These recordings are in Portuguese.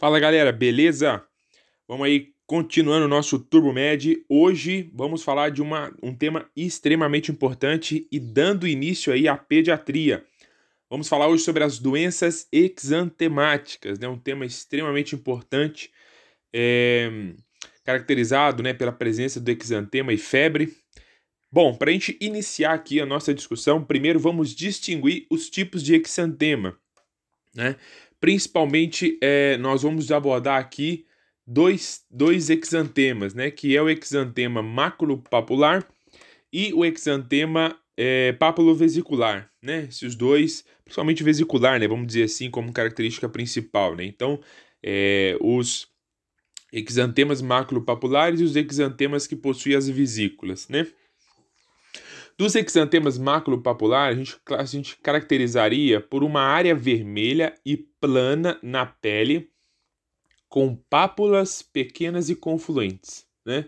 Fala galera, beleza? Vamos aí continuando o nosso Turbo Med. Hoje vamos falar de uma, um tema extremamente importante e dando início aí à pediatria. Vamos falar hoje sobre as doenças exantemáticas, né? um tema extremamente importante, é, caracterizado né, pela presença do exantema e febre. Bom, para a gente iniciar aqui a nossa discussão, primeiro vamos distinguir os tipos de exantema. Né? Principalmente, é, nós vamos abordar aqui dois, dois exantemas, né? Que é o exantema maculopapular e o exantema é, papulovesicular, né? Esses dois, principalmente vesicular, né? Vamos dizer assim, como característica principal, né? Então, é, os exantemas maculopapulares e os exantemas que possuem as vesículas, né? Dos exantemas maculopapulares, a gente, a gente caracterizaria por uma área vermelha e plana na pele, com pápulas pequenas e confluentes, né?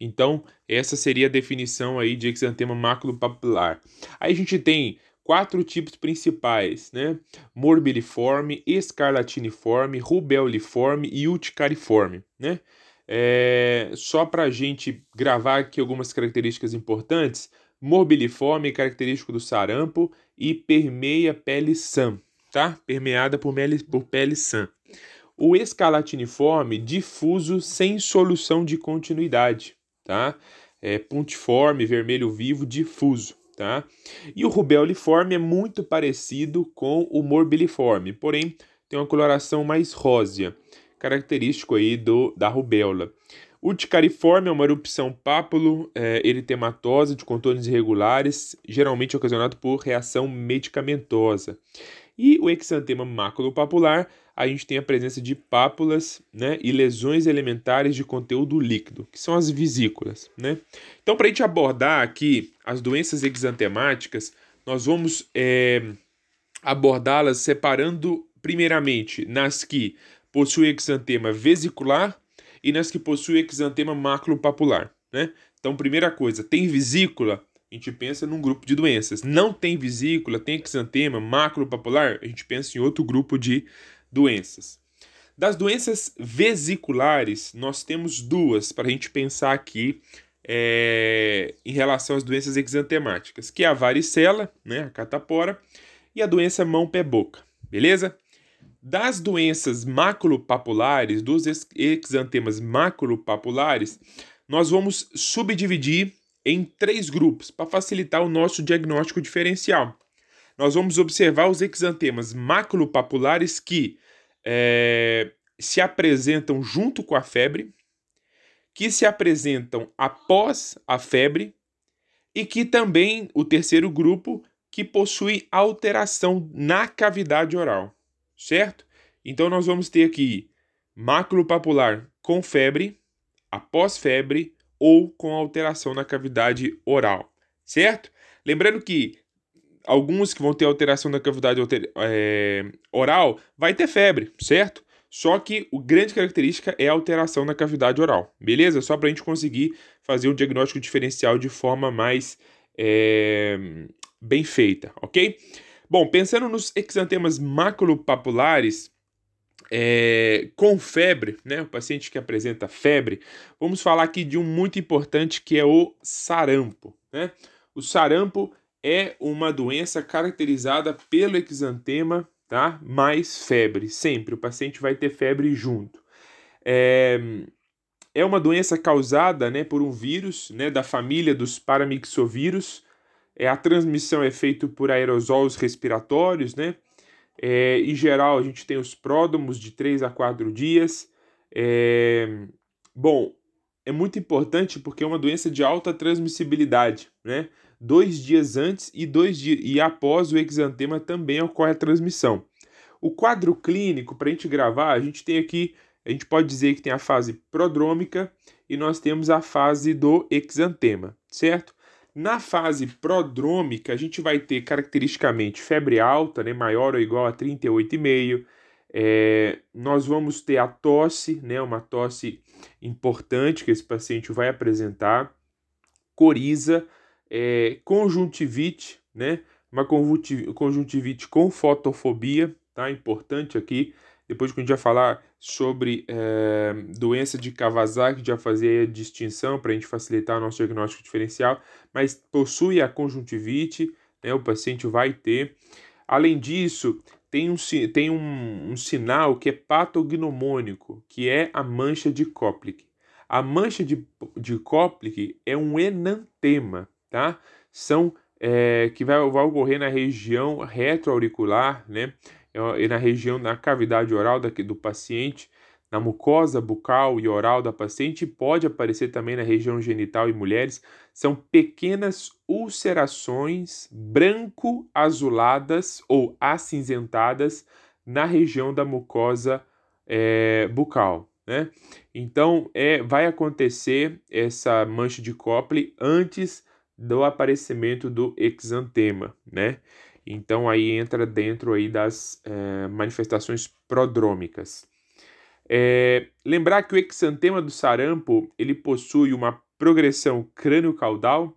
Então, essa seria a definição aí de exantema maculopapular. Aí a gente tem quatro tipos principais, né? Morbiliforme, escarlatiniforme, rubeliforme e urticariforme, né? É, só para a gente gravar aqui algumas características importantes, morbiliforme, característico do sarampo, e permeia pele sã, tá? Permeada por, pele, por pele sã. O escalatiniforme, difuso sem solução de continuidade, tá? É pontiforme, vermelho vivo, difuso, tá? E o rubeliforme é muito parecido com o morbiliforme, porém tem uma coloração mais rósea, característico aí do, da rubéola. Urticariforme é uma erupção pápulo é, eritematosa de contornos irregulares, geralmente ocasionado por reação medicamentosa. E o exantema maculopapular, a gente tem a presença de pápulas né, e lesões elementares de conteúdo líquido, que são as vesículas. Né? Então, para a gente abordar aqui as doenças exantemáticas, nós vamos é, abordá-las separando, primeiramente, nas que possuem exantema vesicular e nas que possuem exantema maculopapular, né? Então, primeira coisa, tem vesícula, a gente pensa num grupo de doenças. Não tem vesícula, tem exantema, maculopapular, a gente pensa em outro grupo de doenças. Das doenças vesiculares, nós temos duas para a gente pensar aqui é, em relação às doenças exantemáticas, que é a varicela, né, a catapora, e a doença mão-pé-boca, beleza? Das doenças maculopapulares, dos exantemas maculopapulares, nós vamos subdividir em três grupos para facilitar o nosso diagnóstico diferencial. Nós vamos observar os exantemas maculopapulares que é, se apresentam junto com a febre, que se apresentam após a febre e que também o terceiro grupo que possui alteração na cavidade oral certo? Então nós vamos ter aqui máculo papular com febre, após febre ou com alteração na cavidade oral, certo? Lembrando que alguns que vão ter alteração na cavidade é, oral vai ter febre, certo? Só que a grande característica é a alteração na cavidade oral, beleza? Só para a gente conseguir fazer um diagnóstico diferencial de forma mais é, bem feita, ok? Bom, pensando nos exantemas maculopapulares, é, com febre, né, o paciente que apresenta febre, vamos falar aqui de um muito importante que é o sarampo. Né? O sarampo é uma doença caracterizada pelo exantema tá? mais febre, sempre. O paciente vai ter febre junto. É, é uma doença causada né, por um vírus né, da família dos paramixovírus, é, a transmissão é feita por aerosóis respiratórios, né? É, em geral, a gente tem os pródomos de 3 a 4 dias. É, bom, é muito importante porque é uma doença de alta transmissibilidade, né? Dois dias antes e dois dias e após o exantema também ocorre a transmissão. O quadro clínico, para a gente gravar, a gente tem aqui, a gente pode dizer que tem a fase prodrômica e nós temos a fase do exantema, certo? Na fase prodrômica, a gente vai ter caracteristicamente febre alta, né, maior ou igual a 38,5. É, nós vamos ter a tosse, né, uma tosse importante que esse paciente vai apresentar, coriza, é, conjuntivite, né, uma conjuntivite com fotofobia, tá? Importante aqui Depois que a gente vai falar sobre é, doença de Kawasaki, vai fazer a distinção para a gente facilitar o nosso diagnóstico diferencial, mas possui a conjuntivite, né, o paciente vai ter. Além disso, tem um, tem um, um sinal que é patognomônico, que é a mancha de Koplik. A mancha de, de Koplik é um enantema, tá? São é, que vai, vai ocorrer na região retroauricular, né? E na região, na cavidade oral daqui, do paciente, na mucosa bucal e oral da paciente, pode aparecer também na região genital em mulheres. São pequenas ulcerações branco-azuladas ou acinzentadas na região da mucosa é, bucal. Né? Então, é, vai acontecer essa mancha de Copley antes do aparecimento do exantema, né? Então aí entra dentro aí das é, manifestações prodrômicas. É, lembrar que o exantema do sarampo ele possui uma progressão crânio-caudal,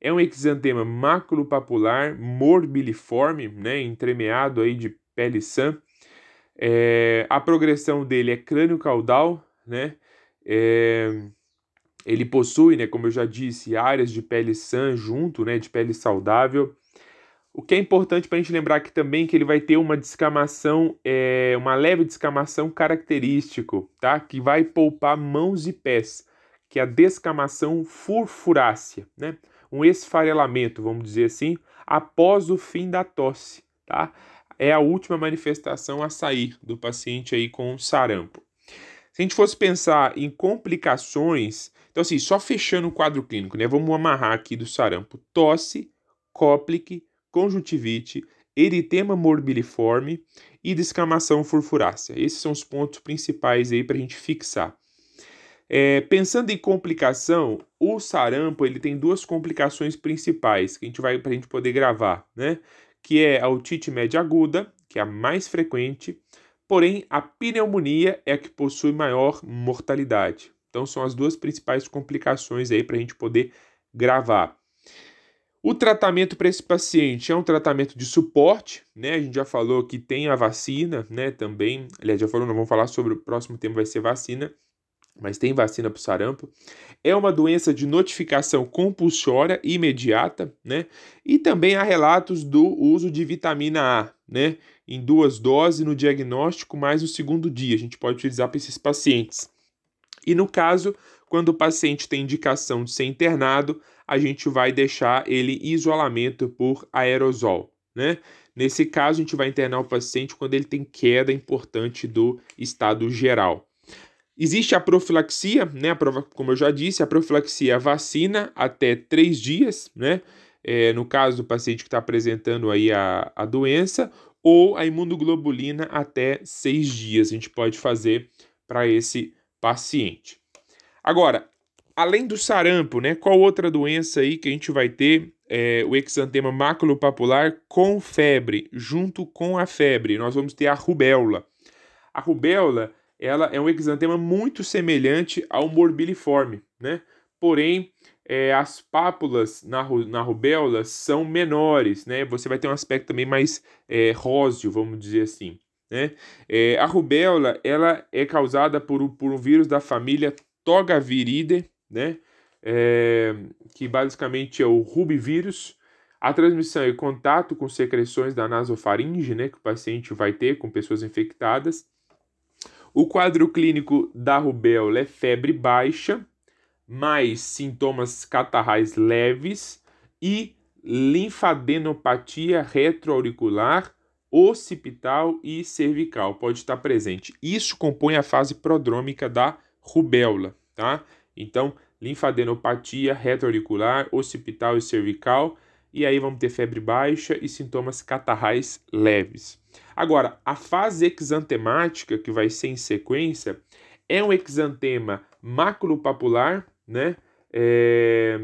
é um exantema maculopapular morbiliforme, né, entremeado aí de pele sã. É, a progressão dele é crânio-caudal, né, é, ele possui, né, como eu já disse, áreas de pele sã junto, né, de pele saudável. O que é importante para a gente lembrar aqui também que ele vai ter uma descamação, é, uma leve descamação característico, tá? Que vai poupar mãos e pés, que é a descamação furfurácea, né? Um esfarelamento, vamos dizer assim, após o fim da tosse, tá? É a última manifestação a sair do paciente aí com sarampo. Se a gente fosse pensar em complicações, então assim, só fechando o quadro clínico, né? Vamos amarrar aqui do sarampo: tosse, cóplique, conjuntivite, eritema morbiliforme e descamação furfurácea. Esses são os pontos principais aí para a gente fixar. É, pensando em complicação, o sarampo ele tem duas complicações principais que a gente vai para a gente poder gravar, né? Que é a otite média aguda, que é a mais frequente, Porém, a pneumonia é a que possui maior mortalidade. Então, são as duas principais complicações aí para a gente poder gravar. O tratamento para esse paciente é um tratamento de suporte, né? A gente já falou que tem a vacina, né? Também, aliás, já falou, não vamos falar sobre o próximo tema, vai ser vacina, mas tem vacina para o sarampo. É uma doença de notificação compulsória imediata, né? E também há relatos do uso de vitamina A, né? Em duas doses no diagnóstico, mais no segundo dia. A gente pode utilizar para esses pacientes. E no caso, quando o paciente tem indicação de ser internado, a gente vai deixar ele em isolamento por aerosol, né? Nesse caso, a gente vai internar o paciente quando ele tem queda importante do estado geral. Existe a profilaxia, né? Como eu já disse, a profilaxia é vacina até três dias, né? É, no caso do paciente que está apresentando aí a, a doença, ou a imunoglobulina até seis dias. A gente pode fazer para esse paciente. Agora, além do sarampo, né? Qual outra doença aí que a gente vai ter? É, o exantema maculopapular com febre, junto com a febre, nós vamos ter a rubéola. A rubéola ela é um exantema muito semelhante ao morbiliforme, né? Porém, é, as pápulas na, na rubéola são menores, né? Você vai ter um aspecto também mais é, róseo, vamos dizer assim. Né? É, a rubéola ela é causada por, por um vírus da família Togaviridae, né? É, que basicamente é o rubivírus. A transmissão é contato com secreções da nasofaringe, né? Que o paciente vai ter com pessoas infectadas. O quadro clínico da rubéola é febre baixa, mais sintomas catarrais leves e linfadenopatia retroauricular, occipital e cervical pode estar presente. Isso compõe a fase prodrômica da rubéola, tá? Então, linfadenopatia retroauricular, occipital e cervical, e aí vamos ter febre baixa e sintomas catarrais leves. Agora, a fase exantemática, que vai ser em sequência, é um exantema maculopapular, né? É,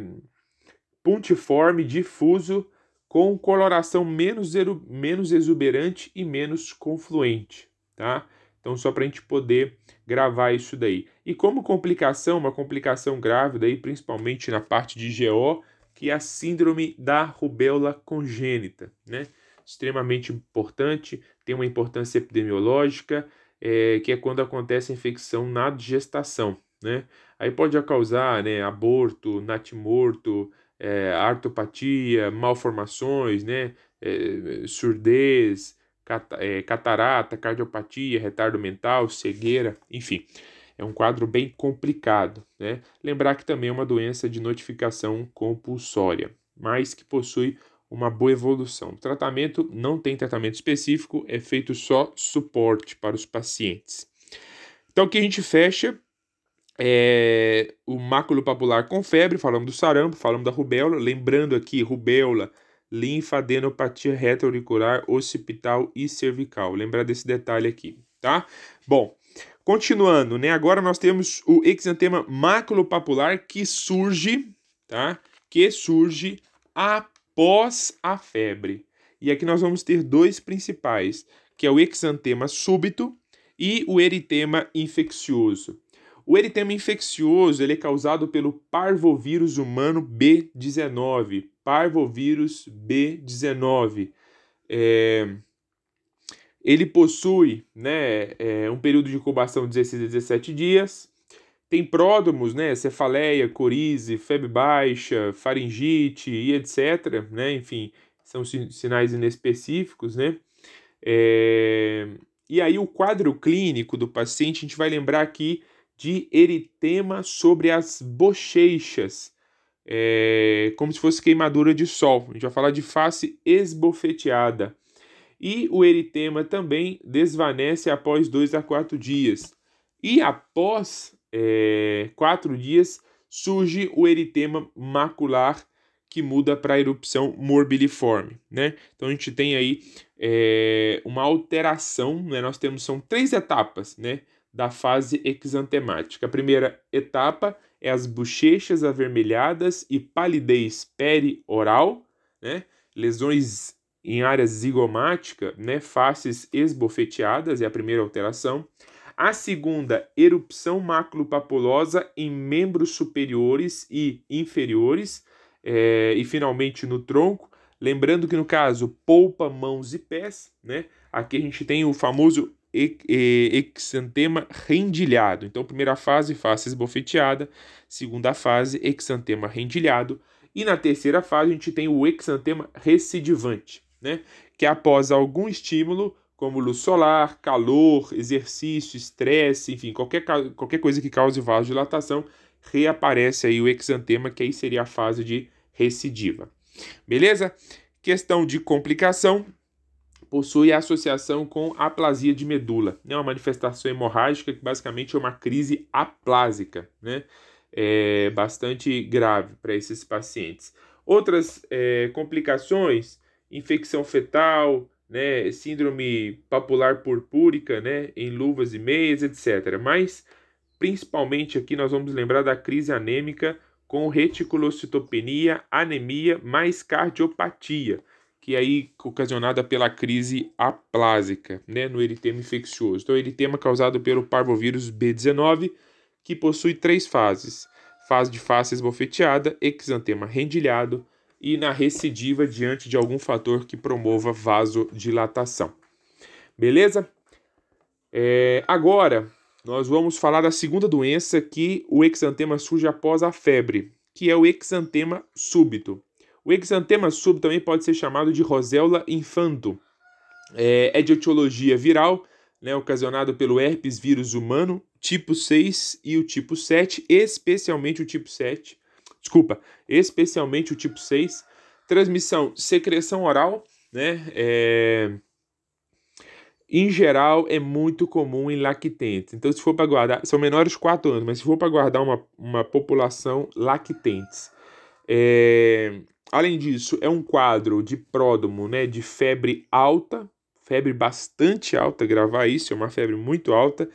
puntiforme, difuso, com coloração menos, menos exuberante e menos confluente, tá? Então, só para a gente poder gravar isso daí. E como complicação, uma complicação grave, daí, principalmente na parte de GO, que é a síndrome da rubéola congênita, né? extremamente importante, tem uma importância epidemiológica, é, que é quando acontece a infecção na gestação, né? Aí pode causar, né, aborto, natimorto, é, artopatia, malformações, né, é, surdez, catarata, cardiopatia, retardo mental, cegueira, enfim. É um quadro bem complicado, né? Lembrar que também é uma doença de notificação compulsória, mas que possui uma boa evolução. O tratamento não tem tratamento específico, é feito só suporte para os pacientes. Então, aqui a gente fecha é, o máculo papular com febre, falamos do sarampo, falamos da rubéola, lembrando aqui, rubéola, linfadenopatia retroauricular occipital e cervical. Lembrar desse detalhe aqui, tá? Bom, continuando, né? Agora nós temos o exantema maculopapular que surge, tá? Que surge a pós a febre. E aqui nós vamos ter dois principais, que é o exantema súbito e o eritema infeccioso. O eritema infeccioso ele é causado pelo parvovírus humano B19, parvovírus B19. É, ele possui né, é, um período de incubação de 16 a 17 dias, tem pródromos, né, cefaleia, corize, febre baixa, faringite e etc, né, enfim, são sinais inespecíficos, né, é... e aí o quadro clínico do paciente, a gente vai lembrar aqui de eritema sobre as bochechas, é... como se fosse queimadura de sol, a gente vai falar de face esbofeteada, e o eritema também desvanece após dois a quatro dias, e após é, quatro dias, surge o eritema macular que muda para a erupção morbiliforme, né? Então a gente tem aí é, uma alteração, né? Nós temos são três etapas, né? Da fase exantemática. A primeira etapa é as bochechas avermelhadas e palidez perioral, né? Lesões em área zigomática, né? Faces esbofeteadas é a primeira alteração. A segunda, erupção maculopapulosa em membros superiores e inferiores. É, e finalmente no tronco. Lembrando que no caso, polpa, mãos e pés, né? Aqui a gente tem o famoso exantema rendilhado. Então, primeira fase, face esbofeteada. Segunda fase, exantema rendilhado. E na terceira fase, a gente tem o exantema recidivante, né? Que após algum estímulo, como luz solar, calor, exercício, estresse, enfim, qualquer, qualquer coisa que cause vasodilatação, reaparece aí o exantema, que aí seria a fase de recidiva. Beleza? Questão de complicação, possui associação com aplasia de medula, né? uma manifestação hemorrágica que basicamente é uma crise aplásica, né? É bastante grave para esses pacientes. Outras é, complicações, infecção fetal, né, síndrome papular purpúrica, né, em luvas e meias, etc. Mas principalmente aqui nós vamos lembrar da crise anêmica com reticulocitopenia, anemia mais cardiopatia, que é aí ocasionada pela crise aplásica, né, no eritema infeccioso. Então, eritema causado pelo parvovírus B19, que possui três fases: fase de face esbofeteada, exantema rendilhado e na recidiva diante de algum fator que promova vasodilatação. Beleza? É, agora, nós vamos falar da segunda doença que o exantema surge após a febre, que é o exantema súbito. O exantema súbito também pode ser chamado de roséola infanto. É, é de etiologia viral, né, ocasionado pelo herpes vírus humano, tipo 6 e o tipo 7, especialmente o tipo 7, desculpa, especialmente o tipo 6. Transmissão, secreção oral, né? É, em geral, é muito comum em lactentes. Então, se for para guardar, são menores de 4 anos, mas se for para guardar uma, uma população lactentes. É, além disso, é um quadro de pródomo, né? De febre alta, febre bastante alta, gravar isso, é uma febre muito alta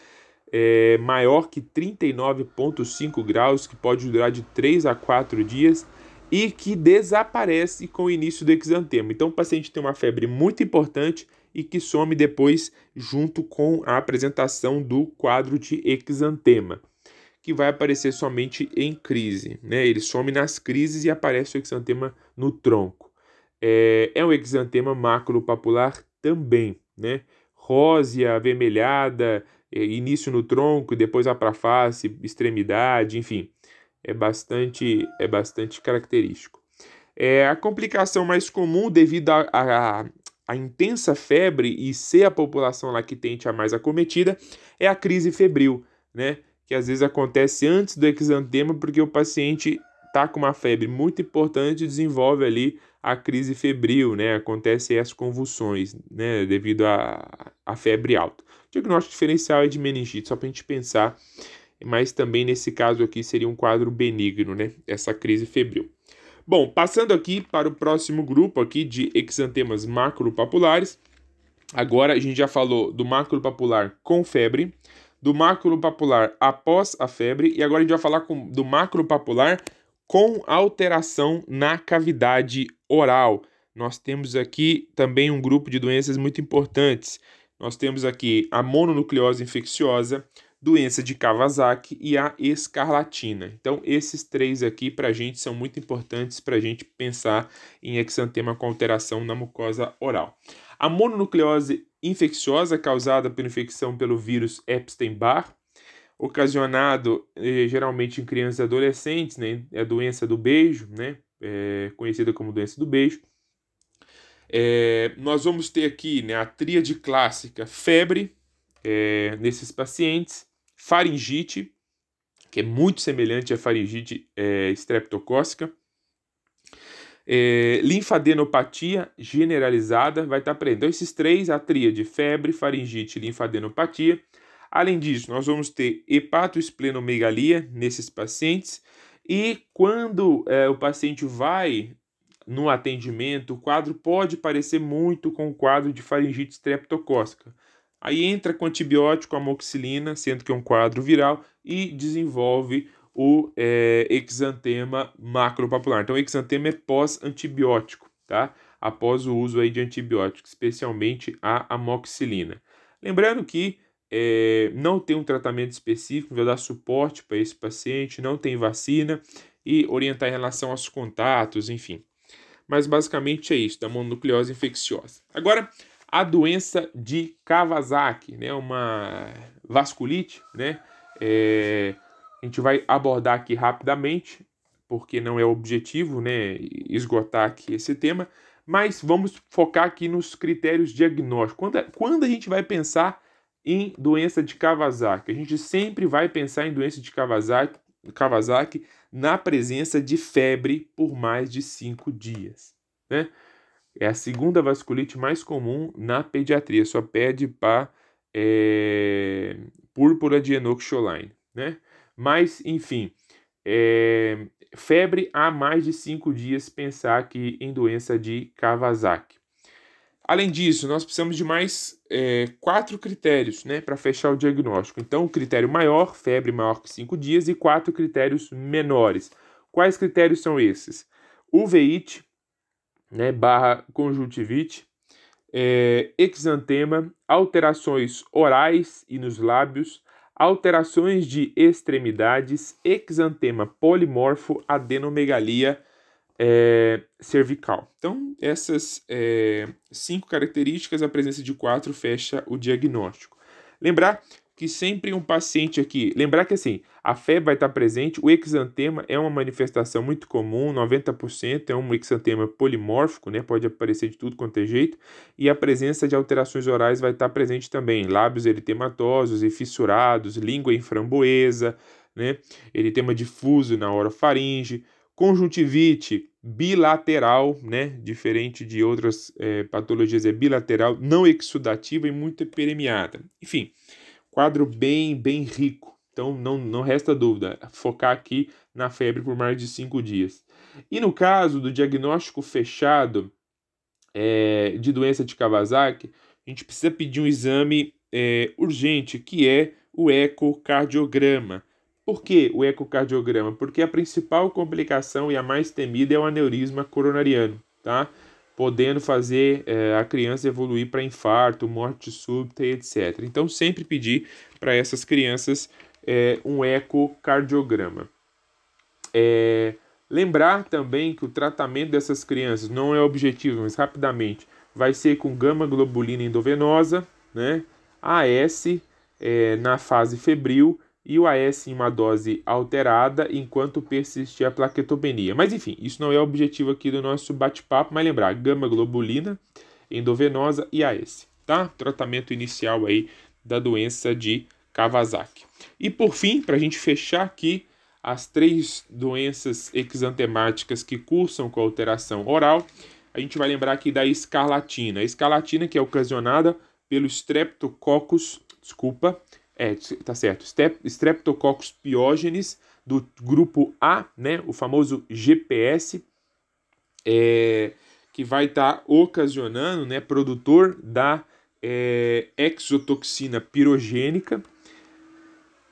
é, maior que 39,5 graus, que pode durar de 3 a 4 dias e que desaparece com o início do exantema. Então, o paciente tem uma febre muito importante e que some depois junto com a apresentação do quadro de exantema, que vai aparecer somente em crise. Né? Ele some nas crises e aparece o exantema no tronco. É, é um exantema maculopapular também, né? Rósea, avermelhada, é, início no tronco depois vai para a face, extremidade, enfim, é bastante, é bastante característico. É, a complicação mais comum devido a, a, a intensa febre e ser a população lactente a mais acometida é a crise febril, né? Que às vezes acontece antes do exantema porque o paciente está com uma febre muito importante e desenvolve ali a crise febril, né? Acontece as convulsões, né? Devido à febre alta. O diagnóstico diferencial é de meningite, só para a gente pensar, mas também nesse caso aqui seria um quadro benigno, né? Essa crise febril. Bom, passando aqui para o próximo grupo aqui de exantemas macropapulares. Agora a gente já falou do macropapular com febre, do macropapular após a febre e agora a gente vai falar com, do macropapular com alteração na cavidade oral. Nós temos aqui também um grupo de doenças muito importantes. Nós temos aqui a mononucleose infecciosa, doença de Kawasaki e a escarlatina. Então, esses três aqui para a gente são muito importantes para a gente pensar em exantema com alteração na mucosa oral. A mononucleose infecciosa causada por infecção pelo vírus Epstein-Barr, ocasionado eh, geralmente em crianças e adolescentes, né? É a doença do beijo, né? É, conhecida como doença do beijo. É, nós vamos ter aqui né, a tríade clássica febre é, nesses pacientes, faringite, que é muito semelhante à faringite é, streptocócica, é, linfadenopatia generalizada vai estar presente. Então, esses três, a tríade, febre, faringite e linfadenopatia. Além disso, nós vamos ter hepatoesplenomegalia nesses pacientes. E quando é, o paciente vai no atendimento, o quadro pode parecer muito com o quadro de faringite streptocócica. Aí entra com antibiótico amoxicilina, sendo que é um quadro viral, e desenvolve o é, exantema macropapular. Então, exantema é pós-antibiótico, tá? Após o uso aí de antibióticos, especialmente a amoxicilina. Lembrando que é, não tem um tratamento específico, vai dar suporte para esse paciente, não tem vacina e orientar em relação aos contatos, enfim. Mas basicamente é isso, da mononucleose infecciosa. Agora, a doença de Kawasaki, né, uma vasculite, né, é, a gente vai abordar aqui rapidamente, porque não é objetivo, né, esgotar aqui esse tema, mas vamos focar aqui nos critérios diagnósticos. Quando, quando a gente vai pensar em doença de Kawasaki? A gente sempre vai pensar em doença de Kawasaki, Kawasaki na presença de febre por mais de cinco dias, né? É a segunda vasculite mais comum na pediatria, só pede para é, púrpura de Enoch né? Mas, enfim, é, febre há mais de cinco dias, pensar aqui em doença de Kawasaki. Além disso, nós precisamos de mais é, quatro critérios né, para fechar o diagnóstico. Então, o critério maior, febre maior que cinco dias, e quatro critérios menores. Quais critérios são esses? Uveite, né, barra conjuntivite, é, exantema, alterações orais e nos lábios, alterações de extremidades, exantema polimorfo, adenomegalia é, cervical. Então, essas é, cinco características, a presença de quatro fecha o diagnóstico. Lembrar que sempre um paciente aqui, lembrar que assim, a febre vai estar presente, o exantema é uma manifestação muito comum, 90% é um exantema polimórfico, né, pode aparecer de tudo quanto é jeito, e a presença de alterações orais vai estar presente também, lábios eritematosos e fissurados, língua em framboesa, né, eritema difuso na orofaringe, conjuntivite bilateral, né, diferente de outras é, patologias, é bilateral, não exudativa e muito permeada. Enfim, Quadro bem, bem rico. Então não, não resta dúvida, focar aqui na febre por mais de cinco dias. E no caso do diagnóstico fechado é, de doença de Kawasaki, a gente precisa pedir um exame é, urgente, que é o ecocardiograma. Por que o ecocardiograma? Porque a principal complicação e a mais temida é o aneurisma coronariano, tá? Podendo fazer é, a criança evoluir para infarto, morte súbita e etc. Então, sempre pedir para essas crianças é, um ecocardiograma. É, lembrar também que o tratamento dessas crianças não é objetivo, mas rapidamente vai ser com gama globulina endovenosa, né? AS é, na fase febril e o AS em uma dose alterada enquanto persistir a plaquetopenia. Mas enfim, isso não é o objetivo aqui do nosso bate-papo, mas lembrar, gama globulina, endovenosa e AS, tá? Tratamento inicial aí da doença de Kawasaki. E por fim, para a gente fechar aqui as três doenças exantemáticas que cursam com alteração oral, a gente vai lembrar aqui da escarlatina. A escarlatina que é ocasionada pelo Streptococcus, desculpa, é, tá certo, Streptococcus pyogenes do grupo A, né, o famoso GPS, é, que vai estar tá ocasionando, né, produtor da é, exotoxina pirogênica.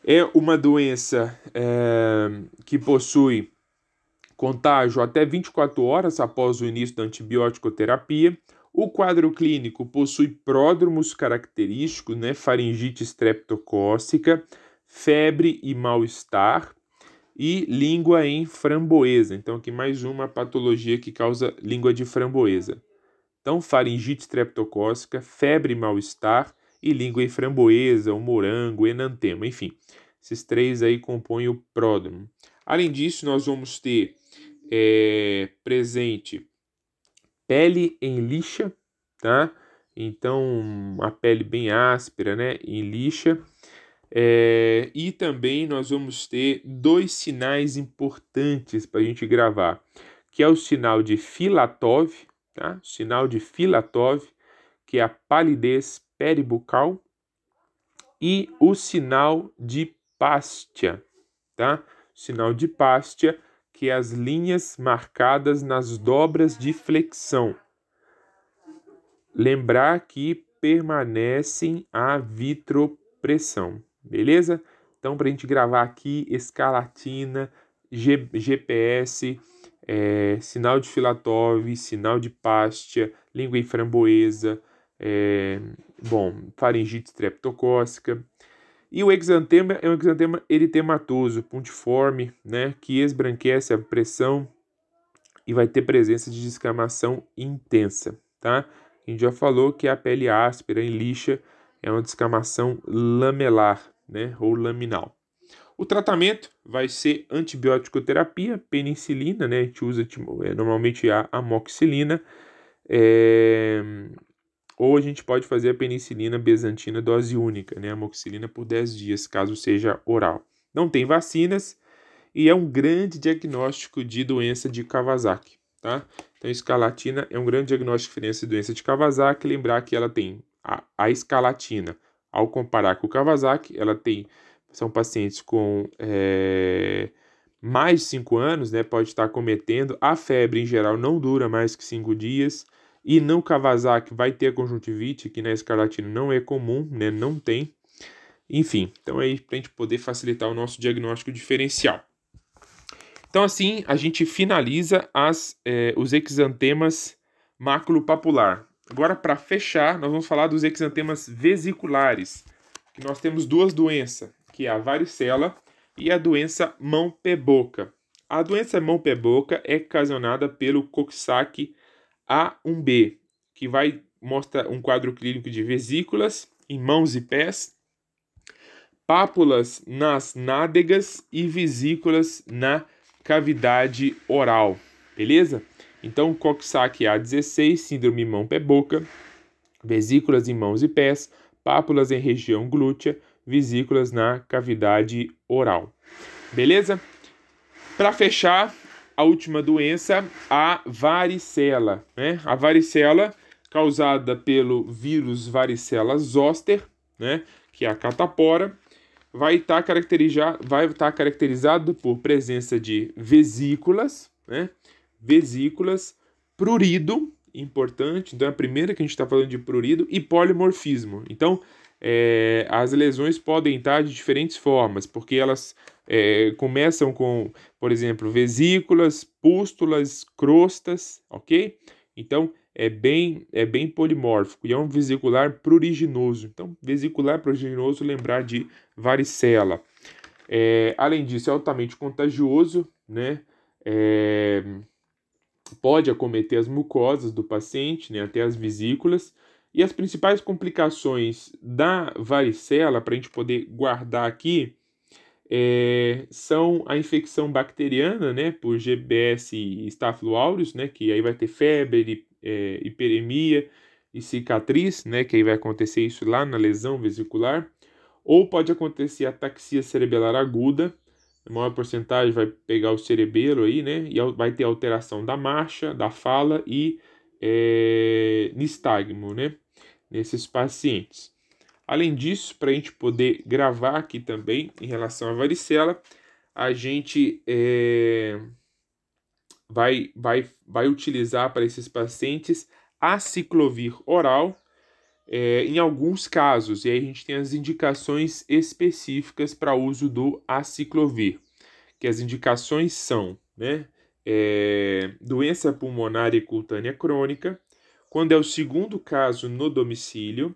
É uma doença é, que possui contágio até 24 horas após o início da antibiótico terapia. O quadro clínico possui pródromos característicos, né, faringite estreptocócica, febre e mal-estar e língua em framboesa. Então, aqui mais uma patologia que causa língua de framboesa. Então, faringite estreptocócica, febre e mal-estar e língua em framboesa, o morango, enantema, enfim. Esses três aí compõem o pródromo. Além disso, nós vamos ter é, presente pele em lixa, tá? Então, a pele bem áspera, né? Em lixa. É, e também nós vamos ter dois sinais importantes para a gente gravar, que é o sinal de Filatov, tá? Sinal de Filatov, que é a palidez peribucal, e o sinal de Pastia, tá? Sinal de Pastia, que as linhas marcadas nas dobras de flexão. Lembrar que permanecem a vitropressão, beleza? Então, para a gente gravar aqui, escalatina, G GPS, é, sinal de Filatov, sinal de Pastia, língua em framboesa, é, bom, faringite streptocócica, e o exantema é um exantema eritematoso, pontiforme, né, que esbranquece a pressão e vai ter presença de descamação intensa, tá? A gente já falou que a pele áspera em lixa é uma descamação lamelar, né, ou laminal. O tratamento vai ser antibiótico terapia, penicilina, né? A gente usa tipo, é, normalmente a amoxicilina, é, ou a gente pode fazer a penicilina bezantina dose única, né, amoxicilina por 10 dias, caso seja oral. Não tem vacinas e é um grande diagnóstico de doença de Kawasaki, tá? Então, escalatina é um grande diagnóstico de doença de Kawasaki. Lembrar que ela tem a, a escalatina, ao comparar com o Kawasaki, ela tem são pacientes com é, mais de 5 anos, né? Pode estar cometendo. A febre em geral não dura mais que 5 dias. E não Kawasaki vai ter conjuntivite, que na escarlatina não é comum, né? Não tem. Enfim, então é para a gente poder facilitar o nosso diagnóstico diferencial. Então, assim, a gente finaliza as, eh, os exantemas maculopapular. Agora, para fechar, nós vamos falar dos exantemas vesiculares, que nós temos duas doenças, que é a varicela e a doença mão-pé-boca. A doença mão-pé-boca é ocasionada pelo Coxsackie a1B, que vai mostra um quadro clínico de vesículas em mãos e pés, pápulas nas nádegas e vesículas na cavidade oral, beleza? Então, Coxsackie A16, síndrome mão-pé-boca, vesículas em mãos e pés, pápulas em região glútea, vesículas na cavidade oral. Beleza? Para fechar, a última doença, a varicela. Né? A varicela causada pelo vírus varicela zoster, né? que é a catapora, vai estar tá vai tá caracterizado por presença de vesículas, né? vesículas, prurido, importante, então é a primeira que a gente está falando de prurido, e polimorfismo. Então, é, as lesões podem estar de diferentes formas, porque elas é, começam com, por exemplo, vesículas, pústulas, crostas, ok? Então é bem, é bem polimórfico e é um vesicular pruriginoso. Então, vesicular pruriginoso, lembrar de varicela. É, além disso, é altamente contagioso, né? É, pode acometer as mucosas do paciente, né, até as vesículas, E as principais complicações da varicela, para a gente poder guardar aqui, é, são a infecção bacteriana, né, por GBS Staphylo aureus, né, que aí vai ter febre, é, hiperemia e cicatriz, né, que aí vai acontecer isso lá na lesão vesicular, ou pode acontecer ataxia cerebelar aguda, a maior porcentagem vai pegar o cerebelo aí, né, e vai ter alteração da marcha, da fala e é, nistagmo, né, nesses pacientes. Além disso, para a gente poder gravar aqui também em relação à varicela, a gente é, vai, vai, vai utilizar para esses pacientes a ciclovir oral é, em alguns casos, e aí a gente tem as indicações específicas para uso do aciclovir, que as indicações são né, é, doença pulmonar e cutânea crônica, quando é o segundo caso no domicílio,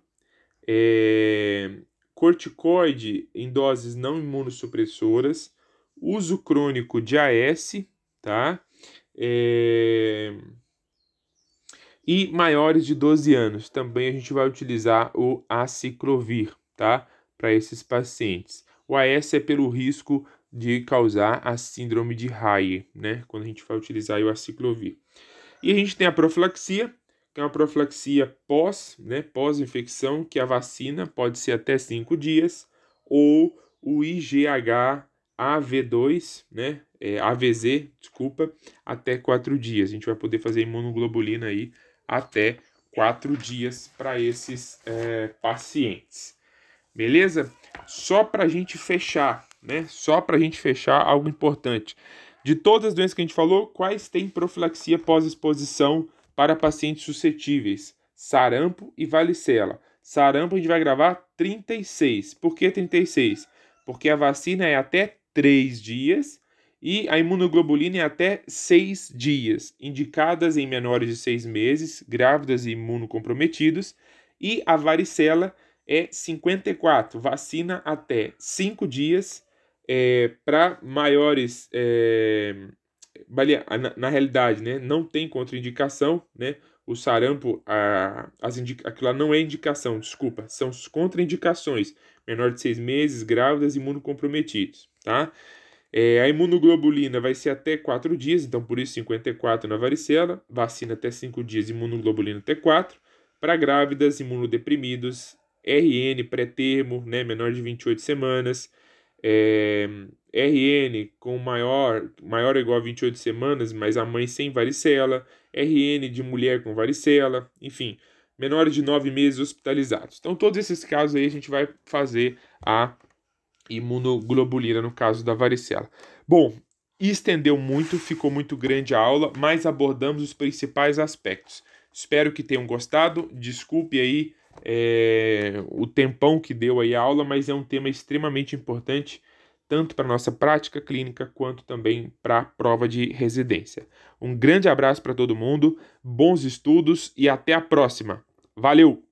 é, corticoide em doses não imunossupressoras, uso crônico de AS, tá? É, e maiores de 12 anos, também a gente vai utilizar o aciclovir, tá? Para esses pacientes. O AS é pelo risco de causar a síndrome de Haye, né? Quando a gente vai utilizar o aciclovir. E a gente tem a profilaxia, que é uma profilaxia pós, né, pós-infecção, que a vacina pode ser até 5 dias, ou o IgH AV2, né, é, AVZ, desculpa, até 4 dias. A gente vai poder fazer imunoglobulina aí até 4 dias para esses é, pacientes. Beleza? Só para a gente fechar, né? Só para a gente fechar algo importante. De todas as doenças que a gente falou, quais têm profilaxia pós-exposição para pacientes suscetíveis, sarampo e varicela. Sarampo a gente vai gravar 36. Por que 36? Porque a vacina é até 3 dias e a imunoglobulina é até 6 dias, indicadas em menores de 6 meses, grávidas e imunocomprometidos, e a varicela é 54, vacina até 5 dias é, para maiores é, na, realidade, né, não tem contraindicação, né? O sarampo, a, as indica, aquilo lá não é indicação, desculpa, são contraindicações. Menor de seis meses, grávidas imunocomprometidos, tá? É, a imunoglobulina vai ser até 4 dias, então por isso 54 na varicela, vacina até 5 dias, imunoglobulina até 4. Para grávidas, imunodeprimidos, RN pré-termo, né, menor de 28 semanas, é, RN com maior, maior ou igual a 28 semanas, mas a mãe sem varicela, RN de mulher com varicela, enfim, menores de 9 meses hospitalizados. Então, todos esses casos aí a gente vai fazer a imunoglobulina no caso da varicela. Bom, estendeu muito, ficou muito grande a aula, mas abordamos os principais aspectos. Espero que tenham gostado. Desculpe aí é, o tempão que deu aí a aula, mas é um tema extremamente importante tanto para nossa prática clínica quanto também para a prova de residência. Um grande abraço para todo mundo, bons estudos e até a próxima. Valeu!